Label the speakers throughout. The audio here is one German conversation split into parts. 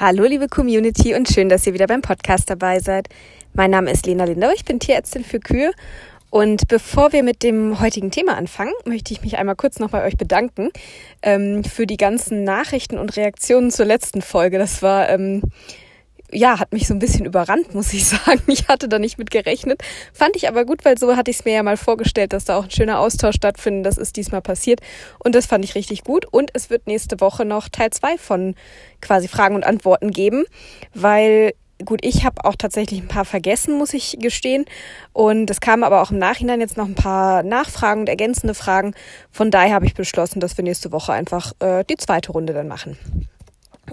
Speaker 1: Hallo liebe Community und schön, dass ihr wieder beim Podcast dabei seid. Mein Name ist Lena Lindau, ich bin Tierärztin für Kühe und bevor wir mit dem heutigen Thema anfangen, möchte ich mich einmal kurz noch bei euch bedanken ähm, für die ganzen Nachrichten und Reaktionen zur letzten Folge. Das war ähm, ja, hat mich so ein bisschen überrannt, muss ich sagen. Ich hatte da nicht mit gerechnet. Fand ich aber gut, weil so hatte ich es mir ja mal vorgestellt, dass da auch ein schöner Austausch stattfindet. Das ist diesmal passiert. Und das fand ich richtig gut. Und es wird nächste Woche noch Teil zwei von quasi Fragen und Antworten geben, weil gut, ich habe auch tatsächlich ein paar vergessen, muss ich gestehen. Und es kamen aber auch im Nachhinein jetzt noch ein paar Nachfragen und ergänzende Fragen. Von daher habe ich beschlossen, dass wir nächste Woche einfach äh, die zweite Runde dann machen.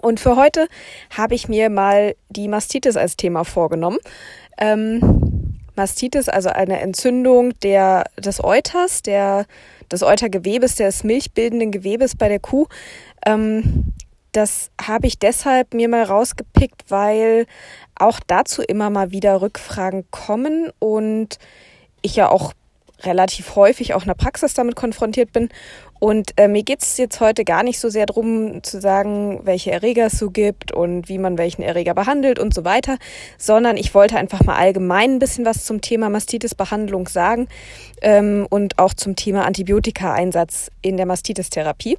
Speaker 1: Und für heute habe ich mir mal die Mastitis als Thema vorgenommen. Ähm, Mastitis, also eine Entzündung der, des Euters, der, des Eutergewebes, des milchbildenden Gewebes bei der Kuh. Ähm, das habe ich deshalb mir mal rausgepickt, weil auch dazu immer mal wieder Rückfragen kommen und ich ja auch relativ häufig auch in der Praxis damit konfrontiert bin. Und äh, mir geht's jetzt heute gar nicht so sehr drum zu sagen, welche Erreger es so gibt und wie man welchen Erreger behandelt und so weiter, sondern ich wollte einfach mal allgemein ein bisschen was zum Thema Mastitis-Behandlung sagen ähm, und auch zum Thema Antibiotika-Einsatz in der Mastitis-Therapie.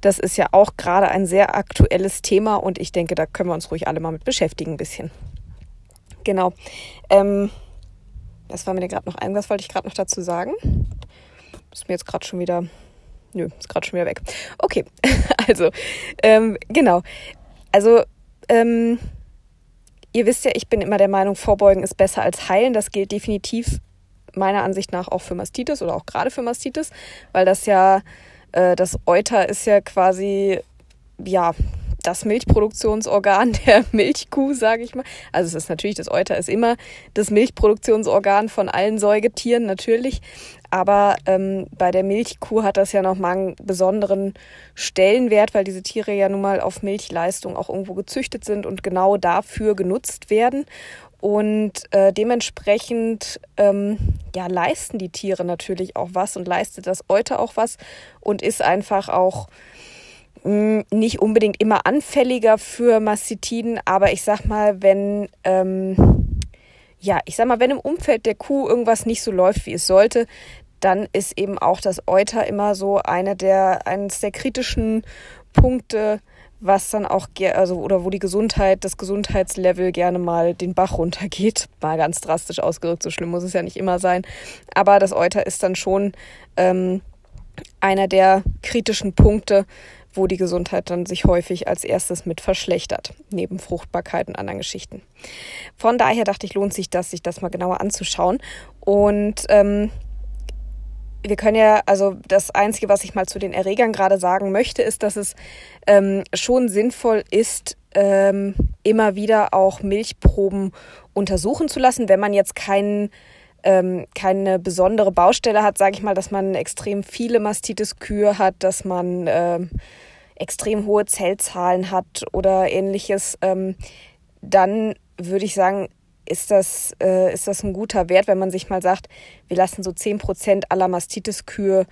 Speaker 1: Das ist ja auch gerade ein sehr aktuelles Thema und ich denke, da können wir uns ruhig alle mal mit beschäftigen ein bisschen. Genau. Ähm, was war mir denn gerade noch ein? Was wollte ich gerade noch dazu sagen? Ist mir jetzt gerade schon wieder. Nö, ist gerade schon wieder weg. Okay, also, ähm, genau. Also, ähm, ihr wisst ja, ich bin immer der Meinung, Vorbeugen ist besser als heilen. Das gilt definitiv meiner Ansicht nach auch für Mastitis oder auch gerade für Mastitis, weil das ja, äh, das Euter ist ja quasi, ja, das Milchproduktionsorgan der Milchkuh, sage ich mal. Also es ist natürlich, das Euter ist immer das Milchproduktionsorgan von allen Säugetieren, natürlich. Aber ähm, bei der Milchkuh hat das ja nochmal einen besonderen Stellenwert, weil diese Tiere ja nun mal auf Milchleistung auch irgendwo gezüchtet sind und genau dafür genutzt werden. Und äh, dementsprechend ähm, ja, leisten die Tiere natürlich auch was und leistet das Euter auch was und ist einfach auch nicht unbedingt immer anfälliger für Mastitiden, aber ich sag mal, wenn ähm, ja, ich sag mal, wenn im Umfeld der Kuh irgendwas nicht so läuft, wie es sollte, dann ist eben auch das Euter immer so eine der eines der kritischen Punkte, was dann auch also oder wo die Gesundheit, das Gesundheitslevel gerne mal den Bach runtergeht, mal ganz drastisch ausgedrückt, so schlimm muss es ja nicht immer sein, aber das Euter ist dann schon ähm, einer der kritischen Punkte, wo die Gesundheit dann sich häufig als erstes mit verschlechtert, neben Fruchtbarkeit und anderen Geschichten. Von daher dachte ich, lohnt sich das, sich das mal genauer anzuschauen. Und ähm, wir können ja, also das Einzige, was ich mal zu den Erregern gerade sagen möchte, ist, dass es ähm, schon sinnvoll ist, ähm, immer wieder auch Milchproben untersuchen zu lassen, wenn man jetzt keinen ähm, keine besondere Baustelle hat, sage ich mal, dass man extrem viele Mastitis-Kühe hat, dass man ähm, extrem hohe Zellzahlen hat oder ähnliches, ähm, dann würde ich sagen, ist das, äh, ist das ein guter Wert, wenn man sich mal sagt, wir lassen so 10% aller Mastitis-Kühe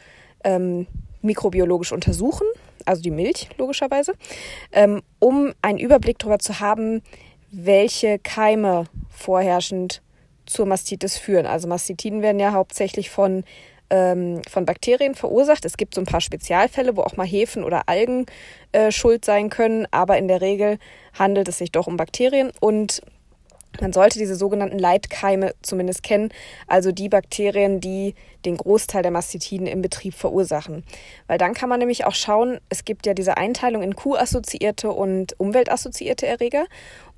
Speaker 1: ähm, mikrobiologisch untersuchen, also die Milch logischerweise, ähm, um einen Überblick darüber zu haben, welche Keime vorherrschend zur Mastitis führen. Also Mastitiden werden ja hauptsächlich von, ähm, von Bakterien verursacht. Es gibt so ein paar Spezialfälle, wo auch mal Hefen oder Algen äh, schuld sein können, aber in der Regel handelt es sich doch um Bakterien und man sollte diese sogenannten Leitkeime zumindest kennen, also die Bakterien, die den Großteil der Mastitiden im Betrieb verursachen. Weil dann kann man nämlich auch schauen, es gibt ja diese Einteilung in Kuhassoziierte und umweltassoziierte Erreger.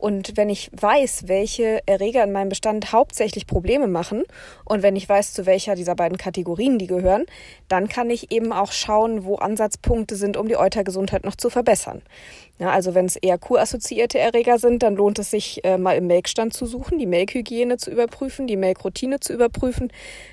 Speaker 1: Und wenn ich weiß, welche Erreger in meinem Bestand hauptsächlich Probleme machen und wenn ich weiß, zu welcher dieser beiden Kategorien die gehören, dann kann ich eben auch schauen, wo Ansatzpunkte sind, um die Eutergesundheit noch zu verbessern. Ja, also wenn es eher kurassoziierte Erreger sind, dann lohnt es sich äh, mal im Melkstand zu suchen, die Melkhygiene zu überprüfen, die Melkroutine zu überprüfen.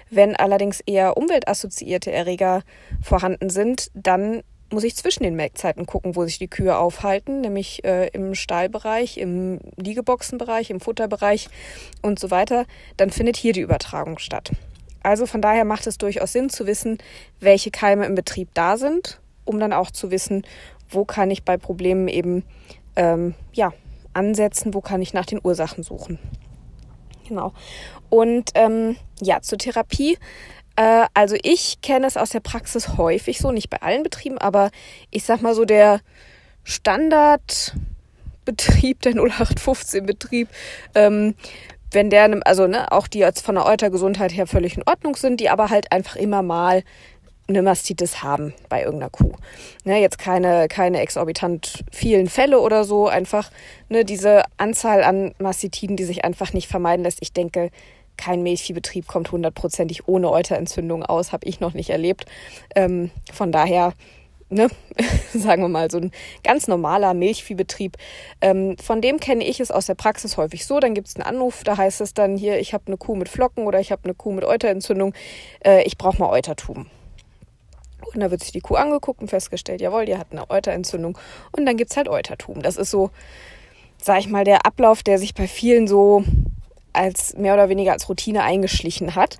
Speaker 1: Wenn allerdings eher umweltassoziierte Erreger vorhanden sind, dann muss ich zwischen den Melkzeiten gucken, wo sich die Kühe aufhalten, nämlich äh, im Stallbereich, im Liegeboxenbereich, im Futterbereich und so weiter. Dann findet hier die Übertragung statt. Also von daher macht es durchaus Sinn zu wissen, welche Keime im Betrieb da sind, um dann auch zu wissen, wo kann ich bei Problemen eben ähm, ja ansetzen, wo kann ich nach den Ursachen suchen. Genau. Und ähm, ja, zur Therapie. Äh, also ich kenne es aus der Praxis häufig so, nicht bei allen Betrieben, aber ich sag mal so der Standardbetrieb, der 0815-Betrieb, ähm, wenn der, also ne, auch die jetzt von der Eutergesundheit her völlig in Ordnung sind, die aber halt einfach immer mal eine Mastitis haben bei irgendeiner Kuh. Ne, jetzt keine, keine exorbitant vielen Fälle oder so, einfach ne, diese Anzahl an Mastitiden, die sich einfach nicht vermeiden lässt. Ich denke, kein Milchviehbetrieb kommt hundertprozentig ohne Euterentzündung aus, habe ich noch nicht erlebt. Ähm, von daher ne, sagen wir mal, so ein ganz normaler Milchviehbetrieb. Ähm, von dem kenne ich es aus der Praxis häufig so. Dann gibt es einen Anruf, da heißt es dann hier, ich habe eine Kuh mit Flocken oder ich habe eine Kuh mit Euterentzündung, äh, ich brauche mal Eutertuben. Und da wird sich die Kuh angeguckt und festgestellt, jawohl, die hat eine Euterentzündung. Und dann gibt es halt Eutertuben. Das ist so, sag ich mal, der Ablauf, der sich bei vielen so als mehr oder weniger als Routine eingeschlichen hat.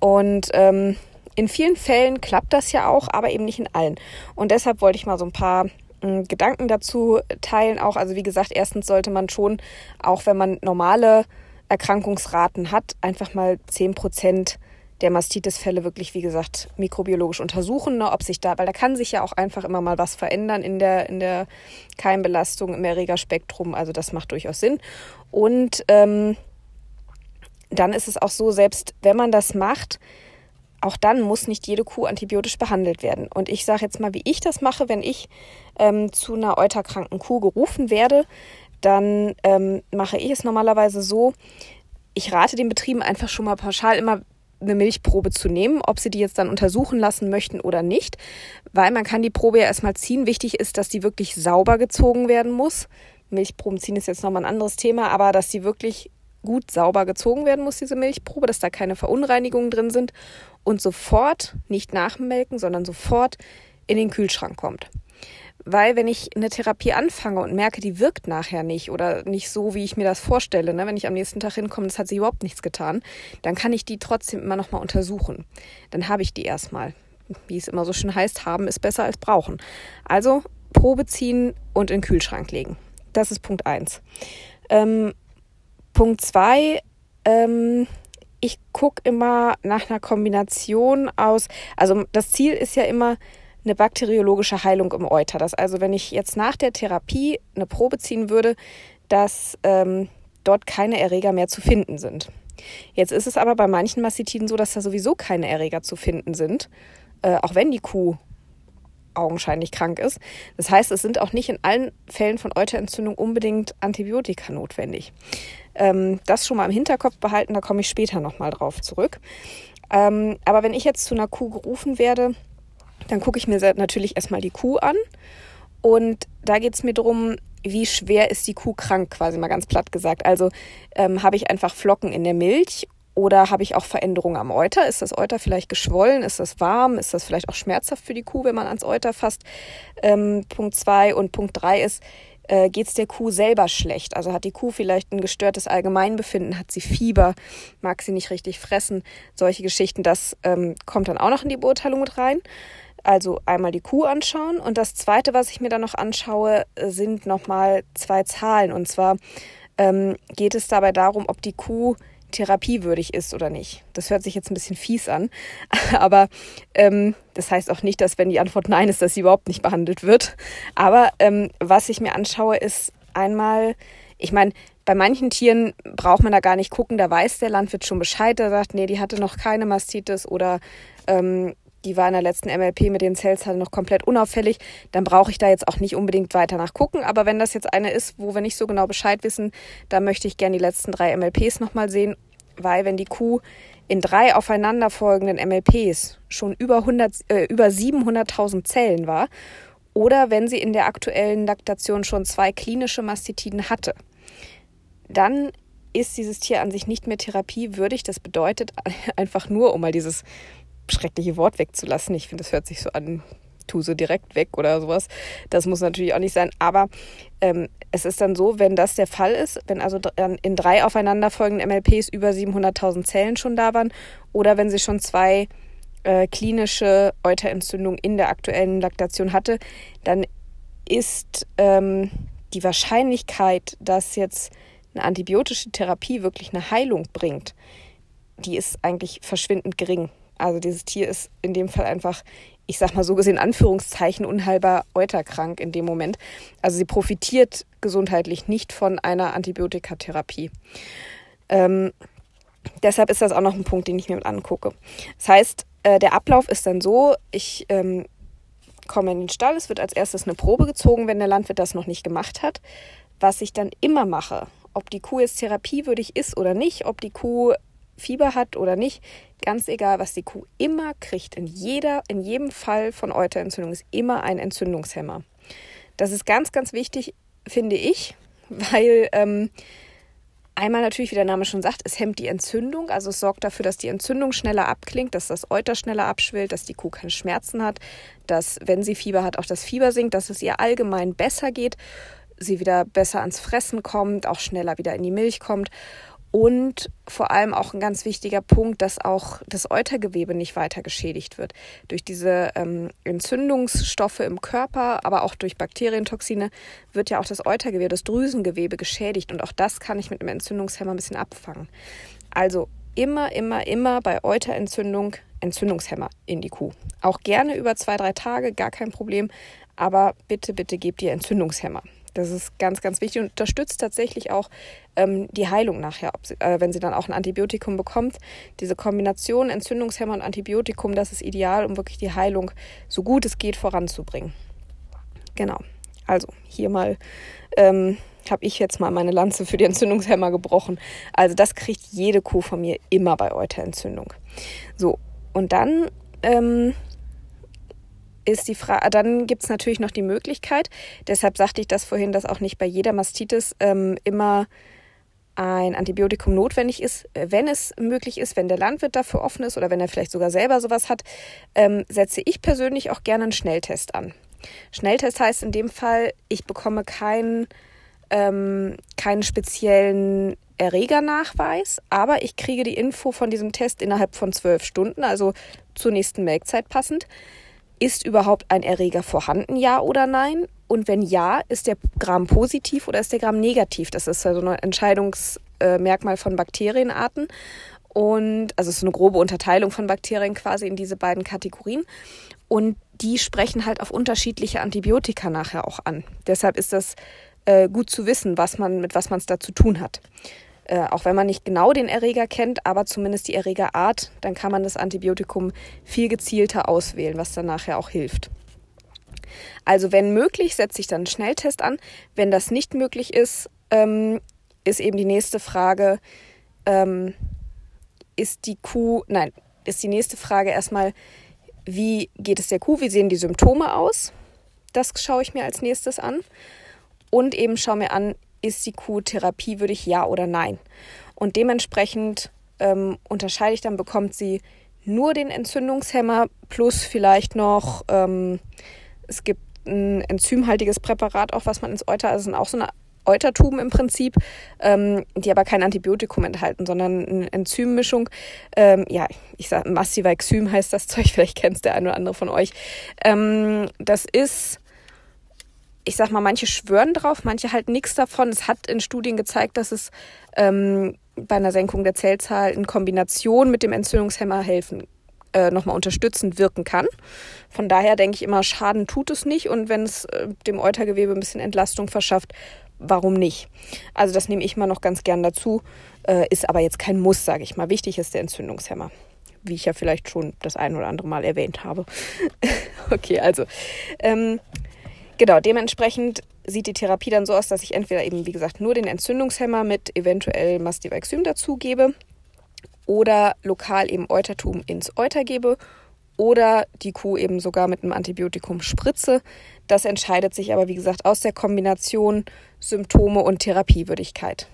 Speaker 1: Und ähm, in vielen Fällen klappt das ja auch, aber eben nicht in allen. Und deshalb wollte ich mal so ein paar äh, Gedanken dazu teilen. Auch, also wie gesagt, erstens sollte man schon, auch wenn man normale Erkrankungsraten hat, einfach mal 10 Prozent der Mastitis-Fälle wirklich, wie gesagt, mikrobiologisch untersuchen, ne, ob sich da, weil da kann sich ja auch einfach immer mal was verändern in der, in der Keimbelastung, im Erregerspektrum. Also das macht durchaus Sinn. Und ähm, dann ist es auch so, selbst wenn man das macht, auch dann muss nicht jede Kuh antibiotisch behandelt werden. Und ich sage jetzt mal, wie ich das mache, wenn ich ähm, zu einer euterkranken Kuh gerufen werde, dann ähm, mache ich es normalerweise so, ich rate den Betrieben einfach schon mal pauschal immer eine Milchprobe zu nehmen, ob sie die jetzt dann untersuchen lassen möchten oder nicht, weil man kann die Probe ja erstmal ziehen. Wichtig ist, dass die wirklich sauber gezogen werden muss. Milchproben ziehen ist jetzt nochmal ein anderes Thema, aber dass die wirklich gut sauber gezogen werden muss, diese Milchprobe, dass da keine Verunreinigungen drin sind und sofort, nicht nachmelken, sondern sofort in den Kühlschrank kommt. Weil wenn ich eine Therapie anfange und merke, die wirkt nachher nicht oder nicht so, wie ich mir das vorstelle, ne, wenn ich am nächsten Tag hinkomme, das hat sich überhaupt nichts getan, dann kann ich die trotzdem immer noch mal untersuchen. Dann habe ich die erstmal. Wie es immer so schön heißt, haben ist besser als brauchen. Also Probe ziehen und in den Kühlschrank legen. Das ist Punkt eins. Ähm, Punkt zwei, ähm, ich gucke immer nach einer Kombination aus, also das Ziel ist ja immer eine bakteriologische Heilung im Euter. Das also, wenn ich jetzt nach der Therapie eine Probe ziehen würde, dass ähm, dort keine Erreger mehr zu finden sind. Jetzt ist es aber bei manchen Mastitiden so, dass da sowieso keine Erreger zu finden sind, äh, auch wenn die Kuh augenscheinlich krank ist. Das heißt, es sind auch nicht in allen Fällen von Euterentzündung unbedingt Antibiotika notwendig. Ähm, das schon mal im Hinterkopf behalten, da komme ich später nochmal drauf zurück. Ähm, aber wenn ich jetzt zu einer Kuh gerufen werde, dann gucke ich mir natürlich erstmal die Kuh an. Und da geht es mir darum, wie schwer ist die Kuh krank, quasi mal ganz platt gesagt. Also ähm, habe ich einfach Flocken in der Milch oder habe ich auch Veränderungen am Euter? Ist das Euter vielleicht geschwollen? Ist das warm? Ist das vielleicht auch schmerzhaft für die Kuh, wenn man ans Euter fasst? Ähm, Punkt zwei und Punkt drei ist, äh, geht es der Kuh selber schlecht? Also hat die Kuh vielleicht ein gestörtes Allgemeinbefinden, hat sie Fieber, mag sie nicht richtig fressen? Solche Geschichten, das ähm, kommt dann auch noch in die Beurteilung mit rein. Also einmal die Kuh anschauen und das zweite, was ich mir dann noch anschaue, sind nochmal zwei Zahlen. Und zwar ähm, geht es dabei darum, ob die Kuh therapiewürdig ist oder nicht. Das hört sich jetzt ein bisschen fies an, aber ähm, das heißt auch nicht, dass wenn die Antwort nein ist, dass sie überhaupt nicht behandelt wird. Aber ähm, was ich mir anschaue, ist einmal, ich meine, bei manchen Tieren braucht man da gar nicht gucken, da weiß der Landwirt schon Bescheid, der sagt, nee, die hatte noch keine Mastitis oder ähm, die war in der letzten MLP mit den Cells halt noch komplett unauffällig, dann brauche ich da jetzt auch nicht unbedingt weiter nachgucken. Aber wenn das jetzt eine ist, wo wir nicht so genau Bescheid wissen, dann möchte ich gerne die letzten drei MLPs nochmal sehen, weil wenn die Kuh in drei aufeinanderfolgenden MLPs schon über, 100, äh, über 700.000 Zellen war oder wenn sie in der aktuellen Laktation schon zwei klinische Mastitiden hatte, dann ist dieses Tier an sich nicht mehr therapiewürdig. Das bedeutet einfach nur, um mal dieses schreckliche Wort wegzulassen. Ich finde, das hört sich so an, tu so direkt weg oder sowas. Das muss natürlich auch nicht sein. Aber ähm, es ist dann so, wenn das der Fall ist, wenn also in drei aufeinanderfolgenden MLPs über 700.000 Zellen schon da waren oder wenn sie schon zwei äh, klinische Euterentzündungen in der aktuellen Laktation hatte, dann ist ähm, die Wahrscheinlichkeit, dass jetzt eine antibiotische Therapie wirklich eine Heilung bringt, die ist eigentlich verschwindend gering. Also dieses Tier ist in dem Fall einfach, ich sag mal so gesehen, Anführungszeichen, unheilbar euterkrank in dem Moment. Also sie profitiert gesundheitlich nicht von einer Antibiotikatherapie. Ähm, deshalb ist das auch noch ein Punkt, den ich mir mit angucke. Das heißt, äh, der Ablauf ist dann so, ich ähm, komme in den Stall, es wird als erstes eine Probe gezogen, wenn der Landwirt das noch nicht gemacht hat. Was ich dann immer mache, ob die Kuh jetzt therapiewürdig ist oder nicht, ob die Kuh Fieber hat oder nicht, ganz egal, was die Kuh immer kriegt, in, jeder, in jedem Fall von Euterentzündung ist immer ein Entzündungshemmer. Das ist ganz, ganz wichtig, finde ich, weil ähm, Einmal natürlich, wie der Name schon sagt, es hemmt die Entzündung, also es sorgt dafür, dass die Entzündung schneller abklingt, dass das Euter schneller abschwillt, dass die Kuh keine Schmerzen hat, dass, wenn sie Fieber hat, auch das Fieber sinkt, dass es ihr allgemein besser geht, sie wieder besser ans Fressen kommt, auch schneller wieder in die Milch kommt und vor allem auch ein ganz wichtiger Punkt, dass auch das Eutergewebe nicht weiter geschädigt wird. Durch diese ähm, Entzündungsstoffe im Körper, aber auch durch Bakterientoxine wird ja auch das Eutergewebe, das Drüsengewebe geschädigt. Und auch das kann ich mit einem Entzündungshemmer ein bisschen abfangen. Also immer, immer, immer bei Euterentzündung Entzündungshemmer in die Kuh. Auch gerne über zwei, drei Tage, gar kein Problem. Aber bitte, bitte gebt ihr Entzündungshemmer. Das ist ganz, ganz wichtig und unterstützt tatsächlich auch ähm, die Heilung nachher, sie, äh, wenn sie dann auch ein Antibiotikum bekommt. Diese Kombination Entzündungshemmer und Antibiotikum, das ist ideal, um wirklich die Heilung so gut es geht voranzubringen. Genau. Also hier mal ähm, habe ich jetzt mal meine Lanze für die Entzündungshemmer gebrochen. Also das kriegt jede Kuh von mir immer bei Euterentzündung. So, und dann ähm, ist die Frage, dann gibt es natürlich noch die Möglichkeit, deshalb sagte ich das vorhin, dass auch nicht bei jeder Mastitis ähm, immer ein Antibiotikum notwendig ist, wenn es möglich ist, wenn der Landwirt dafür offen ist oder wenn er vielleicht sogar selber sowas hat, ähm, setze ich persönlich auch gerne einen Schnelltest an. Schnelltest heißt in dem Fall, ich bekomme keinen, ähm, keinen speziellen Erregernachweis, aber ich kriege die Info von diesem Test innerhalb von zwölf Stunden, also zur nächsten Melkzeit passend ist überhaupt ein Erreger vorhanden, ja oder nein? Und wenn ja, ist der Gramm positiv oder ist der Gramm negativ? Das ist ja so ein Entscheidungsmerkmal von Bakterienarten. Und also es ist eine grobe Unterteilung von Bakterien quasi in diese beiden Kategorien. Und die sprechen halt auf unterschiedliche Antibiotika nachher auch an. Deshalb ist das äh, gut zu wissen, was man, mit was man es da zu tun hat. Äh, auch wenn man nicht genau den Erreger kennt, aber zumindest die Erregerart, dann kann man das Antibiotikum viel gezielter auswählen, was dann nachher auch hilft. Also wenn möglich, setze ich dann einen Schnelltest an. Wenn das nicht möglich ist, ähm, ist eben die nächste Frage, ähm, ist die Kuh, nein, ist die nächste Frage erstmal, wie geht es der Kuh, wie sehen die Symptome aus? Das schaue ich mir als nächstes an. Und eben schaue mir an, ist die Kuh therapiewürdig, ja oder nein. Und dementsprechend ähm, unterscheide ich dann, bekommt sie nur den Entzündungshemmer plus vielleicht noch, ähm, es gibt ein enzymhaltiges Präparat auch, was man ins Euter, also sind auch so eine Eutertuben im Prinzip, ähm, die aber kein Antibiotikum enthalten, sondern eine Enzymmischung. Ähm, ja, ich sage Massivaxym heißt das Zeug, vielleicht kennt es der eine oder andere von euch. Ähm, das ist ich sag mal, manche schwören drauf, manche halt nichts davon. Es hat in Studien gezeigt, dass es ähm, bei einer Senkung der Zellzahl in Kombination mit dem Entzündungshemmer helfen, äh, nochmal unterstützend wirken kann. Von daher denke ich immer, Schaden tut es nicht und wenn es äh, dem Eutergewebe ein bisschen Entlastung verschafft, warum nicht? Also das nehme ich mal noch ganz gern dazu, äh, ist aber jetzt kein Muss, sage ich mal. Wichtig ist der Entzündungshemmer wie ich ja vielleicht schon das ein oder andere Mal erwähnt habe. okay, also ähm, Genau, dementsprechend sieht die Therapie dann so aus, dass ich entweder eben, wie gesagt, nur den Entzündungshemmer mit eventuell Mastivaxym dazugebe oder lokal eben Eutertum ins Euter gebe oder die Kuh eben sogar mit einem Antibiotikum spritze. Das entscheidet sich aber, wie gesagt, aus der Kombination Symptome und Therapiewürdigkeit.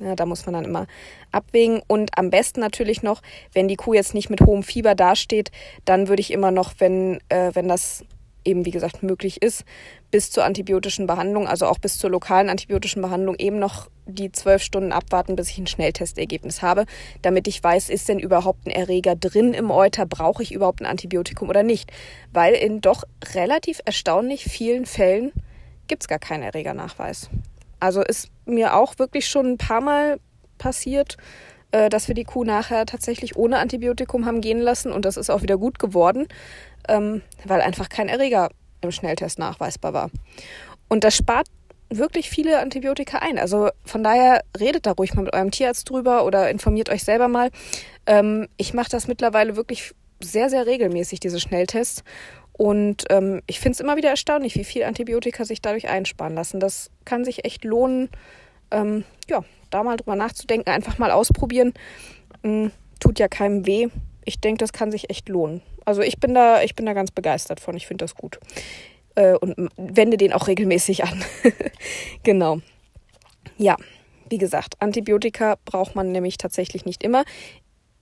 Speaker 1: Ja, da muss man dann immer abwägen. Und am besten natürlich noch, wenn die Kuh jetzt nicht mit hohem Fieber dasteht, dann würde ich immer noch, wenn, äh, wenn das eben, wie gesagt, möglich ist, bis zur antibiotischen Behandlung, also auch bis zur lokalen antibiotischen Behandlung, eben noch die zwölf Stunden abwarten, bis ich ein Schnelltestergebnis habe, damit ich weiß, ist denn überhaupt ein Erreger drin im Euter, brauche ich überhaupt ein Antibiotikum oder nicht. Weil in doch relativ erstaunlich vielen Fällen gibt es gar keinen Erregernachweis. Also ist mir auch wirklich schon ein paar Mal passiert, äh, dass wir die Kuh nachher tatsächlich ohne Antibiotikum haben gehen lassen und das ist auch wieder gut geworden, ähm, weil einfach kein Erreger im Schnelltest nachweisbar war. Und das spart wirklich viele Antibiotika ein. Also von daher redet da ruhig mal mit eurem Tierarzt drüber oder informiert euch selber mal. Ähm, ich mache das mittlerweile wirklich sehr, sehr regelmäßig, diese Schnelltests. Und ähm, ich finde es immer wieder erstaunlich, wie viel Antibiotika sich dadurch einsparen lassen. Das kann sich echt lohnen, ähm, ja, da mal drüber nachzudenken, einfach mal ausprobieren. Ähm, tut ja keinem weh. Ich denke, das kann sich echt lohnen. Also ich bin da, ich bin da ganz begeistert von. Ich finde das gut äh, und wende den auch regelmäßig an. genau. Ja, wie gesagt, Antibiotika braucht man nämlich tatsächlich nicht immer.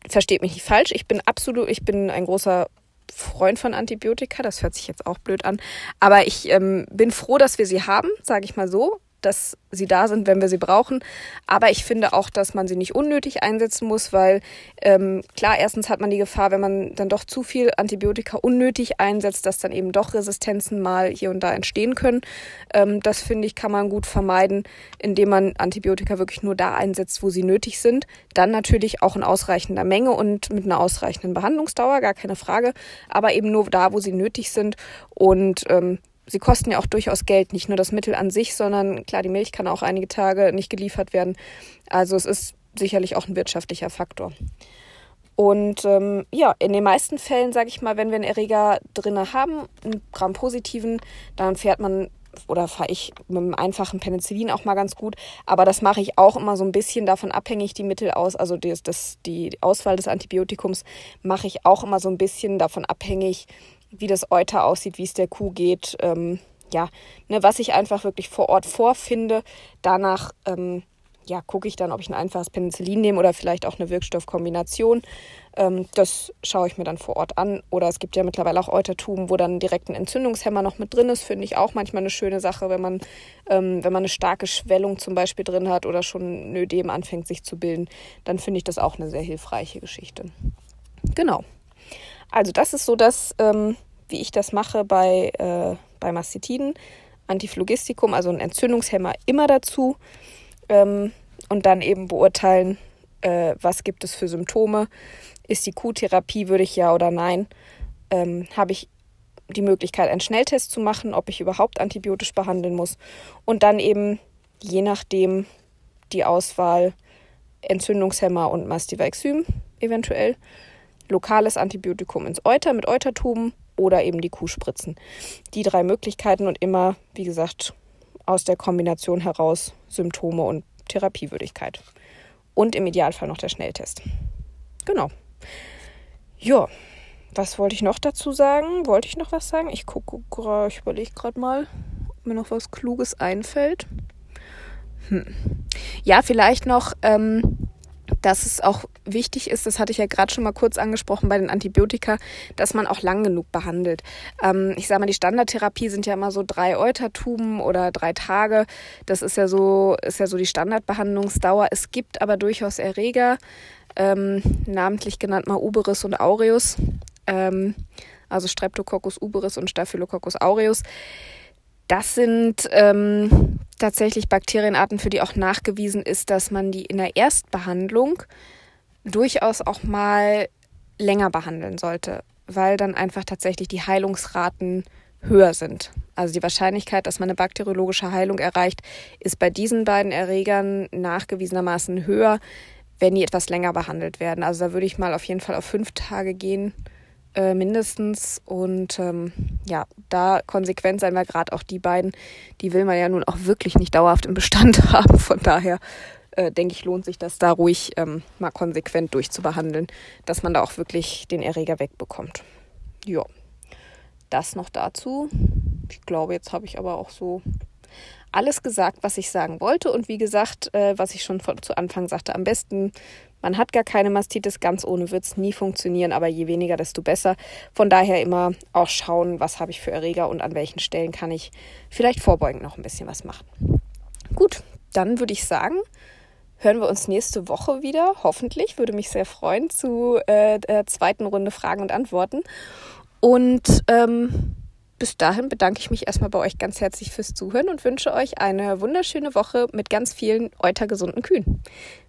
Speaker 1: Versteht mich nicht falsch, ich bin absolut, ich bin ein großer Freund von Antibiotika, das hört sich jetzt auch blöd an, aber ich ähm, bin froh, dass wir sie haben, sage ich mal so dass sie da sind, wenn wir sie brauchen. Aber ich finde auch, dass man sie nicht unnötig einsetzen muss, weil ähm, klar, erstens hat man die Gefahr, wenn man dann doch zu viel Antibiotika unnötig einsetzt, dass dann eben doch Resistenzen mal hier und da entstehen können. Ähm, das finde ich, kann man gut vermeiden, indem man Antibiotika wirklich nur da einsetzt, wo sie nötig sind. Dann natürlich auch in ausreichender Menge und mit einer ausreichenden Behandlungsdauer, gar keine Frage, aber eben nur da, wo sie nötig sind. Und ähm, sie kosten ja auch durchaus Geld, nicht nur das Mittel an sich, sondern klar, die Milch kann auch einige Tage nicht geliefert werden. Also es ist sicherlich auch ein wirtschaftlicher Faktor. Und ähm, ja, in den meisten Fällen, sage ich mal, wenn wir einen Erreger drinne haben, einen Gramm-positiven, dann fährt man oder fahre ich mit einem einfachen Penicillin auch mal ganz gut. Aber das mache ich auch immer so ein bisschen davon abhängig, die Mittel aus, also das, das, die Auswahl des Antibiotikums mache ich auch immer so ein bisschen davon abhängig, wie das Euter aussieht, wie es der Kuh geht. Ähm, ja, ne, was ich einfach wirklich vor Ort vorfinde. Danach ähm, ja, gucke ich dann, ob ich ein einfaches Penicillin nehme oder vielleicht auch eine Wirkstoffkombination. Ähm, das schaue ich mir dann vor Ort an. Oder es gibt ja mittlerweile auch Eutertuben, wo dann direkt ein Entzündungshemmer noch mit drin ist. Finde ich auch manchmal eine schöne Sache, wenn man, ähm, wenn man eine starke Schwellung zum Beispiel drin hat oder schon ein Ödem anfängt sich zu bilden. Dann finde ich das auch eine sehr hilfreiche Geschichte. Genau. Also das ist so das, ähm, wie ich das mache bei, äh, bei Mastitiden. Antiphlogistikum, also ein Entzündungshemmer immer dazu. Ähm, und dann eben beurteilen, äh, was gibt es für Symptome. Ist die Q-Therapie, würde ich ja oder nein? Ähm, Habe ich die Möglichkeit, einen Schnelltest zu machen, ob ich überhaupt antibiotisch behandeln muss. Und dann eben, je nachdem, die Auswahl Entzündungshemmer und Mastivaxym eventuell lokales Antibiotikum ins Euter mit Eutertuben oder eben die Kuhspritzen. Die drei Möglichkeiten und immer, wie gesagt, aus der Kombination heraus Symptome und Therapiewürdigkeit. Und im Idealfall noch der Schnelltest. Genau. Ja, was wollte ich noch dazu sagen? Wollte ich noch was sagen? Ich gucke gerade, ich überlege gerade mal, ob mir noch was Kluges einfällt. Hm. Ja, vielleicht noch, ähm, dass es auch wichtig ist, das hatte ich ja gerade schon mal kurz angesprochen bei den Antibiotika, dass man auch lang genug behandelt. Ähm, ich sage mal, die Standardtherapie sind ja immer so drei Eutertuben oder drei Tage. Das ist ja so, ist ja so die Standardbehandlungsdauer. Es gibt aber durchaus Erreger, ähm, namentlich genannt mal Uberis und Aureus, ähm, also Streptococcus uberis und Staphylococcus aureus. Das sind ähm, tatsächlich Bakterienarten, für die auch nachgewiesen ist, dass man die in der Erstbehandlung durchaus auch mal länger behandeln sollte, weil dann einfach tatsächlich die Heilungsraten höher sind. Also die Wahrscheinlichkeit, dass man eine bakteriologische Heilung erreicht, ist bei diesen beiden Erregern nachgewiesenermaßen höher, wenn die etwas länger behandelt werden. Also da würde ich mal auf jeden Fall auf fünf Tage gehen, äh, mindestens. Und ähm, ja, da konsequent sein, weil gerade auch die beiden, die will man ja nun auch wirklich nicht dauerhaft im Bestand haben. Von daher äh, denke ich, lohnt sich das da ruhig ähm, mal konsequent durchzubehandeln, dass man da auch wirklich den Erreger wegbekommt. Ja, das noch dazu. Ich glaube, jetzt habe ich aber auch so alles gesagt, was ich sagen wollte. Und wie gesagt, äh, was ich schon von, zu Anfang sagte, am besten, man hat gar keine Mastitis, ganz ohne wird es nie funktionieren, aber je weniger, desto besser. Von daher immer auch schauen, was habe ich für Erreger und an welchen Stellen kann ich vielleicht vorbeugend noch ein bisschen was machen. Gut, dann würde ich sagen, hören wir uns nächste Woche wieder. Hoffentlich. Würde mich sehr freuen zu äh, der zweiten Runde Fragen und Antworten. Und ähm, bis dahin bedanke ich mich erstmal bei euch ganz herzlich fürs Zuhören und wünsche euch eine wunderschöne Woche mit ganz vielen eutergesunden Kühen.